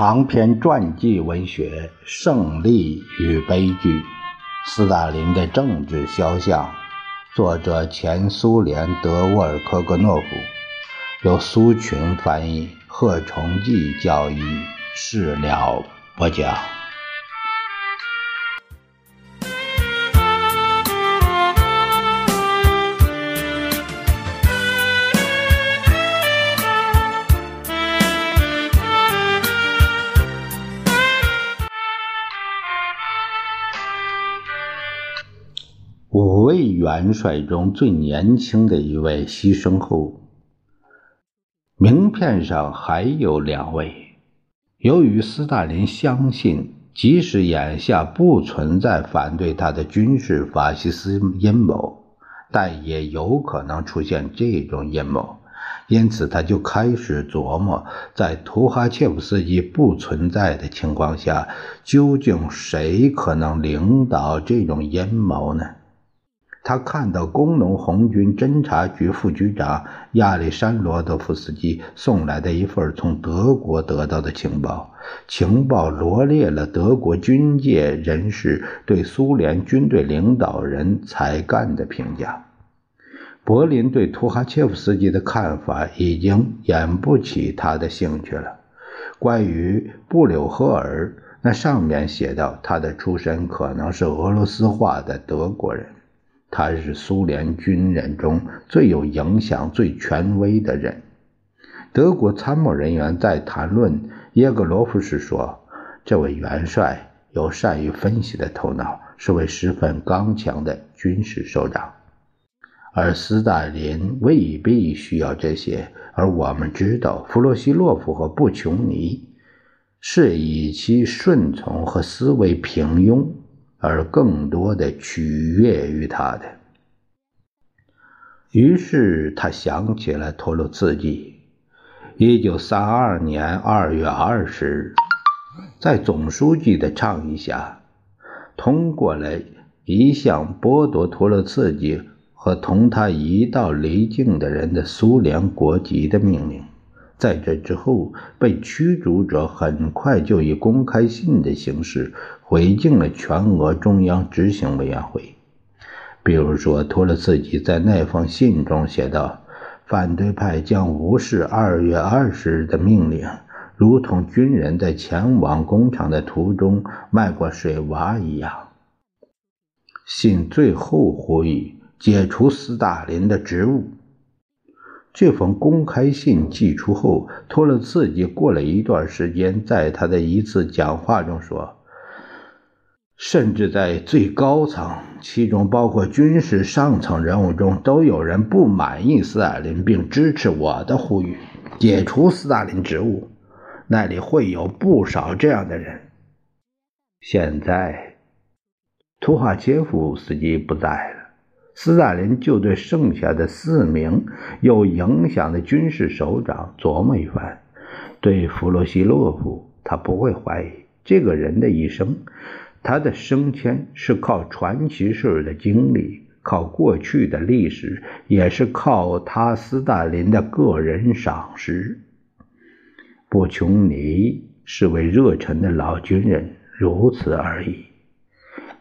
长篇传记文学《胜利与悲剧》，斯大林的政治肖像，作者前苏联德沃尔科格诺夫，由苏群翻译，贺崇济教译，释了播讲。元帅中最年轻的一位牺牲后，名片上还有两位。由于斯大林相信，即使眼下不存在反对他的军事法西斯阴谋，但也有可能出现这种阴谋，因此他就开始琢磨，在图哈切夫斯基不存在的情况下，究竟谁可能领导这种阴谋呢？他看到工农红军侦察局副局长亚历山罗德夫斯基送来的一份从德国得到的情报，情报罗列了德国军界人士对苏联军队领导人才干的评价。柏林对图哈切夫斯基的看法已经引不起他的兴趣了。关于布柳赫尔，那上面写道，他的出身可能是俄罗斯化的德国人。他是苏联军人中最有影响、最权威的人。德国参谋人员在谈论耶格罗夫时说：“这位元帅有善于分析的头脑，是位十分刚强的军事首长。”而斯大林未必需要这些。而我们知道，弗洛西洛夫和布琼尼是以其顺从和思维平庸。而更多的取悦于他的，于是他想起了托洛茨基。一九三二年二月二十日，在总书记的倡议下，通过了一项剥夺托洛茨基和同他一道离境的人的苏联国籍的命令。在这之后，被驱逐者很快就以公开信的形式回敬了全俄中央执行委员会。比如说，托洛茨基在那封信中写道：“反对派将无视二月二十日的命令，如同军人在前往工厂的途中迈过水洼一样。”信最后呼吁解除斯大林的职务。这封公开信寄出后，托洛茨基过了一段时间，在他的一次讲话中说：“甚至在最高层，其中包括军事上层人物中，都有人不满意斯大林，并支持我的呼吁，解除斯大林职务。那里会有不少这样的人。现在，图哈切夫斯基不在了。”斯大林就对剩下的四名有影响的军事首长琢磨一番。对弗洛西洛夫，他不会怀疑这个人的一生，他的升迁是靠传奇式的经历，靠过去的历史，也是靠他斯大林的个人赏识。布琼尼是位热忱的老军人，如此而已。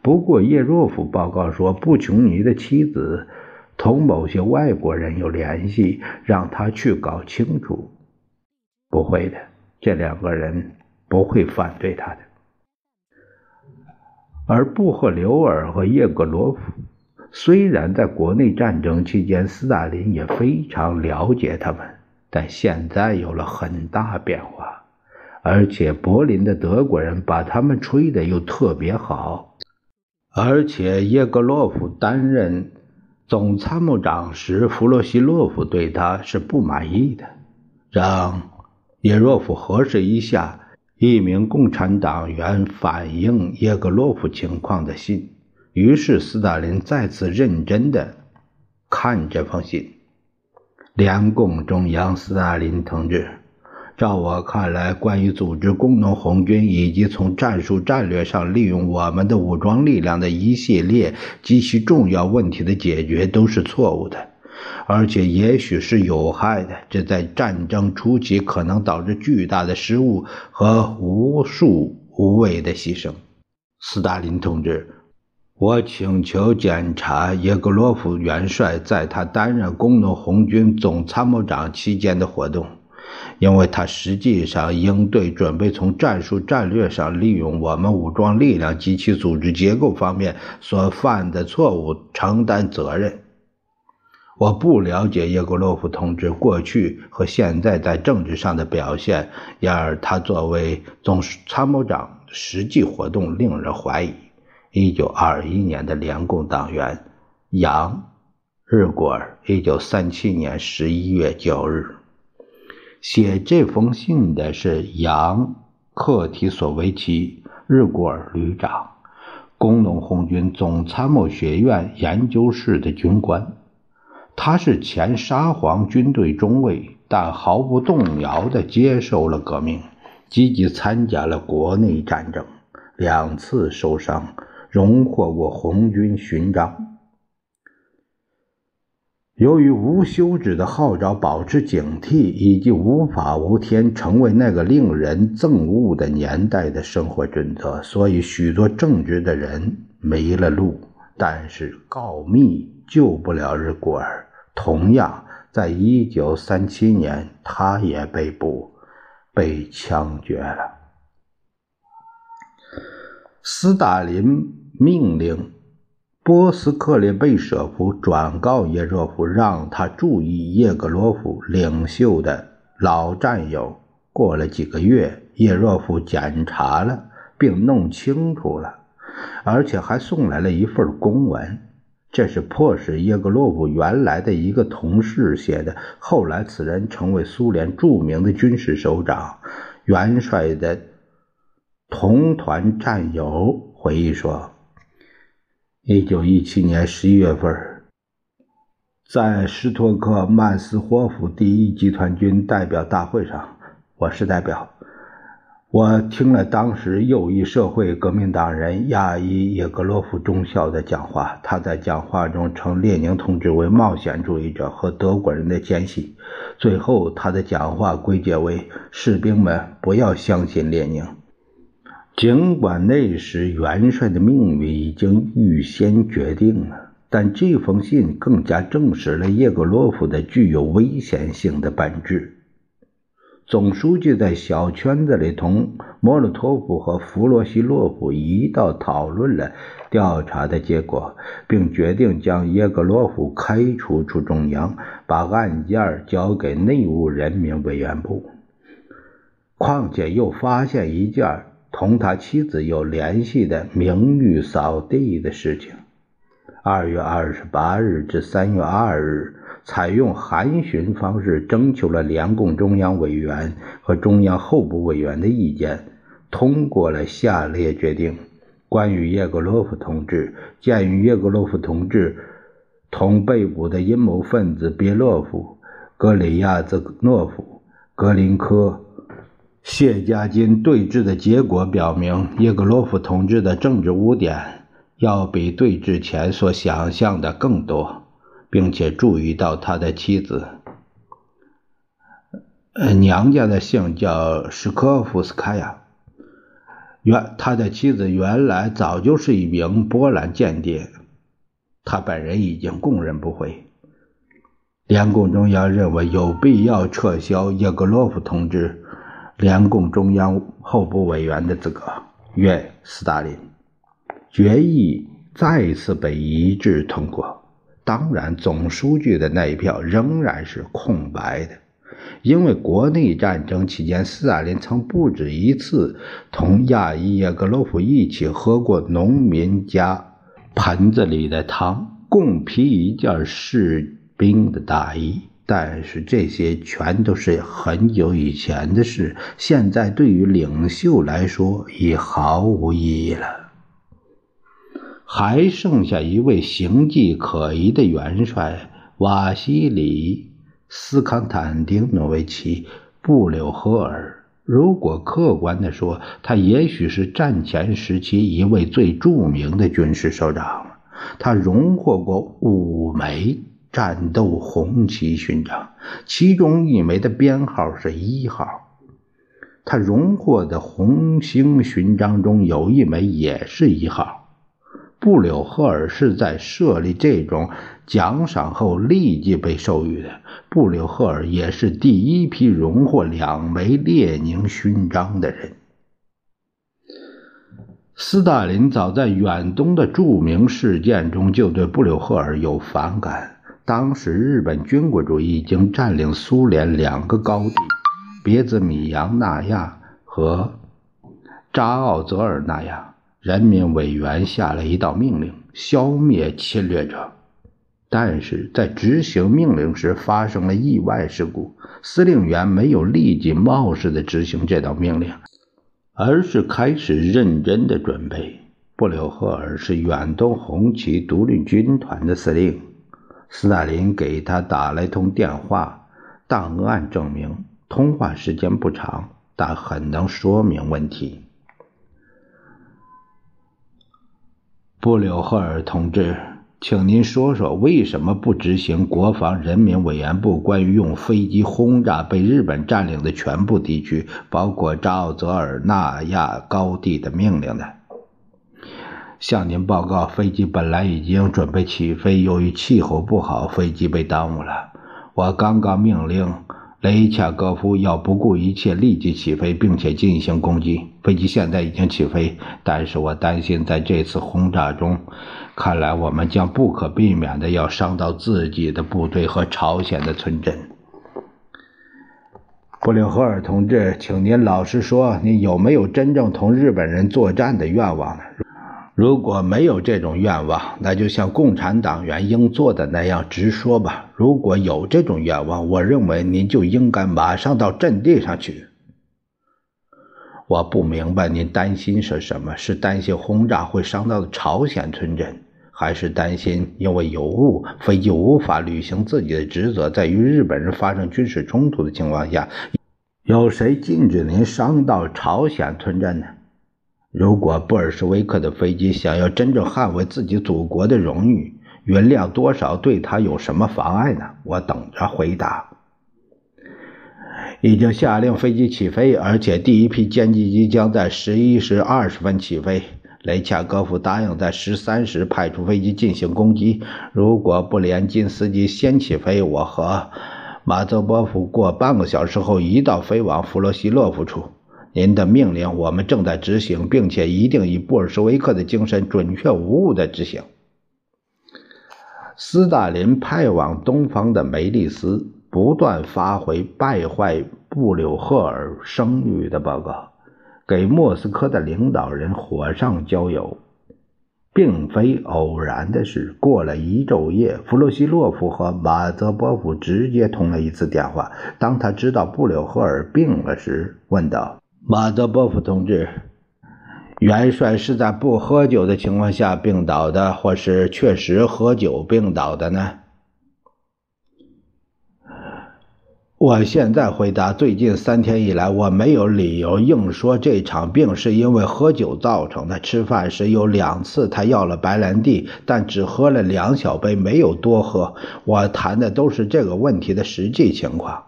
不过，叶若夫报告说，布琼尼的妻子同某些外国人有联系，让他去搞清楚。不会的，这两个人不会反对他的。而布赫留尔和叶格罗夫虽然在国内战争期间，斯大林也非常了解他们，但现在有了很大变化，而且柏林的德国人把他们吹得又特别好。而且叶格洛夫担任总参谋长时，弗洛西洛夫对他是不满意的。让叶若夫核实一下一名共产党员反映叶格洛夫情况的信。于是斯大林再次认真的看这封信。联共中央，斯大林同志。照我看来，关于组织工农红军以及从战术战略上利用我们的武装力量的一系列极其重要问题的解决都是错误的。而且也许是有害的，这在战争初期可能导致巨大的失误和无数无谓的牺牲。斯大林同志，我请求检查叶格罗夫元帅在他担任工农红军总参谋长期间的活动。因为他实际上应对准备从战术战略上利用我们武装力量及其组织结构方面所犯的错误承担责任。我不了解叶格洛夫同志过去和现在在政治上的表现，然而他作为总参谋长实际活动令人怀疑。一九二一年的联共党员杨日果尔，一九三七年十一月九日。写这封信的是杨克提索维奇日古尔旅长，工农红军总参谋学院研究室的军官。他是前沙皇军队中尉，但毫不动摇地接受了革命，积极参加了国内战争，两次受伤，荣获过红军勋章。由于无休止的号召保持警惕，以及无法无天成为那个令人憎恶的年代的生活准则，所以许多正直的人没了路。但是告密救不了日古尔。同样，在一九三七年，他也被捕，被枪决了。斯大林命令。波斯克列贝舍夫转告叶若夫，让他注意叶格罗夫领袖的老战友。过了几个月，叶若夫检查了，并弄清楚了，而且还送来了一份公文。这是迫使叶格洛夫原来的一个同事写的。后来，此人成为苏联著名的军事首长。元帅的同团战友回忆说。一九一七年十一月份，在施托克曼斯霍夫第一集团军代表大会上，我是代表。我听了当时右翼社会革命党人亚伊耶格洛夫中校的讲话。他在讲话中称列宁同志为冒险主义者和德国人的奸细。最后，他的讲话归结为：士兵们不要相信列宁。尽管那时元帅的命运已经预先决定了，但这封信更加证实了叶格洛夫的具有危险性的本质。总书记在小圈子里同莫洛托夫和弗洛西洛夫一道讨论了调查的结果，并决定将叶格洛夫开除出中央，把案件交给内务人民委员部。况且又发现一件。同他妻子有联系的名誉扫地的事情。二月二十八日至三月二日，采用函询方式征求了联共中央委员和中央候补委员的意见，通过了下列决定：关于叶格洛夫同志，鉴于叶格洛夫同志同被捕的阴谋分子别洛夫、格里亚兹诺夫、格林科。谢家军对峙的结果表明，叶格洛夫同志的政治污点要比对峙前所想象的更多，并且注意到他的妻子，呃，娘家的姓叫什科夫斯卡娅，原他的妻子原来早就是一名波兰间谍，他本人已经供认不讳。联共中央认为有必要撤销叶格洛夫同志。联共中央候补委员的资格，愿斯大林。决议再次被一致通过。当然，总书记的那一票仍然是空白的，因为国内战争期间，斯大林曾不止一次同亚伊耶格洛夫一起喝过农民家盆子里的汤，共披一件士兵的大衣。但是这些全都是很久以前的事，现在对于领袖来说已毫无意义了。还剩下一位形迹可疑的元帅瓦西里斯康坦丁诺维奇布柳赫尔。如果客观的说，他也许是战前时期一位最著名的军事首长。他荣获过五枚。战斗红旗勋章，其中一枚的编号是一号。他荣获的红星勋章中有一枚也是一号。布柳赫尔是在设立这种奖赏后立即被授予的。布柳赫尔也是第一批荣获两枚列宁勋章的人。斯大林早在远东的著名事件中就对布柳赫尔有反感。当时日本军国主义已经占领苏联两个高地——别兹米扬纳亚和扎奥泽尔纳亚。人民委员下了一道命令：消灭侵略者。但是在执行命令时发生了意外事故，司令员没有立即冒失地执行这道命令。而是开始认真的准备。布留赫尔是远东红旗独立军团的司令。斯大林给他打了一通电话，档案证明通话时间不长，但很能说明问题。布柳赫尔同志。请您说说为什么不执行国防人民委员部关于用飞机轰炸被日本占领的全部地区，包括扎奥泽尔纳亚高地的命令呢？向您报告，飞机本来已经准备起飞，由于气候不好，飞机被耽误了。我刚刚命令。雷恰戈夫要不顾一切立即起飞，并且进行攻击。飞机现在已经起飞，但是我担心在这次轰炸中，看来我们将不可避免的要伤到自己的部队和朝鲜的村镇。布林赫尔同志，请您老实说，您有没有真正同日本人作战的愿望呢？如果没有这种愿望，那就像共产党员应做的那样直说吧。如果有这种愿望，我认为您就应该马上到阵地上去。我不明白您担心是什么？是担心轰炸会伤到朝鲜村镇，还是担心因为有误，飞机无法履行自己的职责，在与日本人发生军事冲突的情况下，有谁禁止您伤到朝鲜村镇呢？如果布尔什维克的飞机想要真正捍卫自己祖国的荣誉，原谅多少对他有什么妨碍呢？我等着回答。已经下令飞机起飞，而且第一批歼击机将在十一时二十分起飞。雷恰戈夫答应在十三时派出飞机进行攻击。如果布连金斯基先起飞，我和马泽波夫过半个小时后一道飞往弗罗西洛夫处。您的命令我们正在执行，并且一定以布尔什维克的精神准确无误的执行。斯大林派往东方的梅利斯不断发回败坏布柳赫尔声誉的报告，给莫斯科的领导人火上浇油。并非偶然的是，过了一昼夜，弗洛西洛夫和马泽波夫直接通了一次电话。当他知道布柳赫尔病了时，问道。马德波夫同志，元帅是在不喝酒的情况下病倒的，或是确实喝酒病倒的呢？我现在回答：最近三天以来，我没有理由硬说这场病是因为喝酒造成的。吃饭时有两次他要了白兰地，但只喝了两小杯，没有多喝。我谈的都是这个问题的实际情况。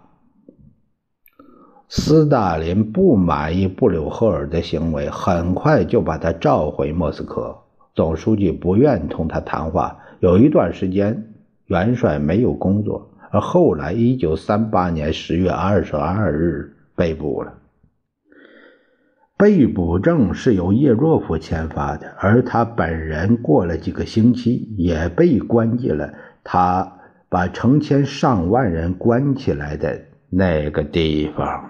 斯大林不满意布柳赫尔的行为，很快就把他召回莫斯科。总书记不愿同他谈话。有一段时间，元帅没有工作，而后来，一九三八年十月二十二日被捕了。被捕证是由叶若夫签发的，而他本人过了几个星期也被关进了他把成千上万人关起来的那个地方。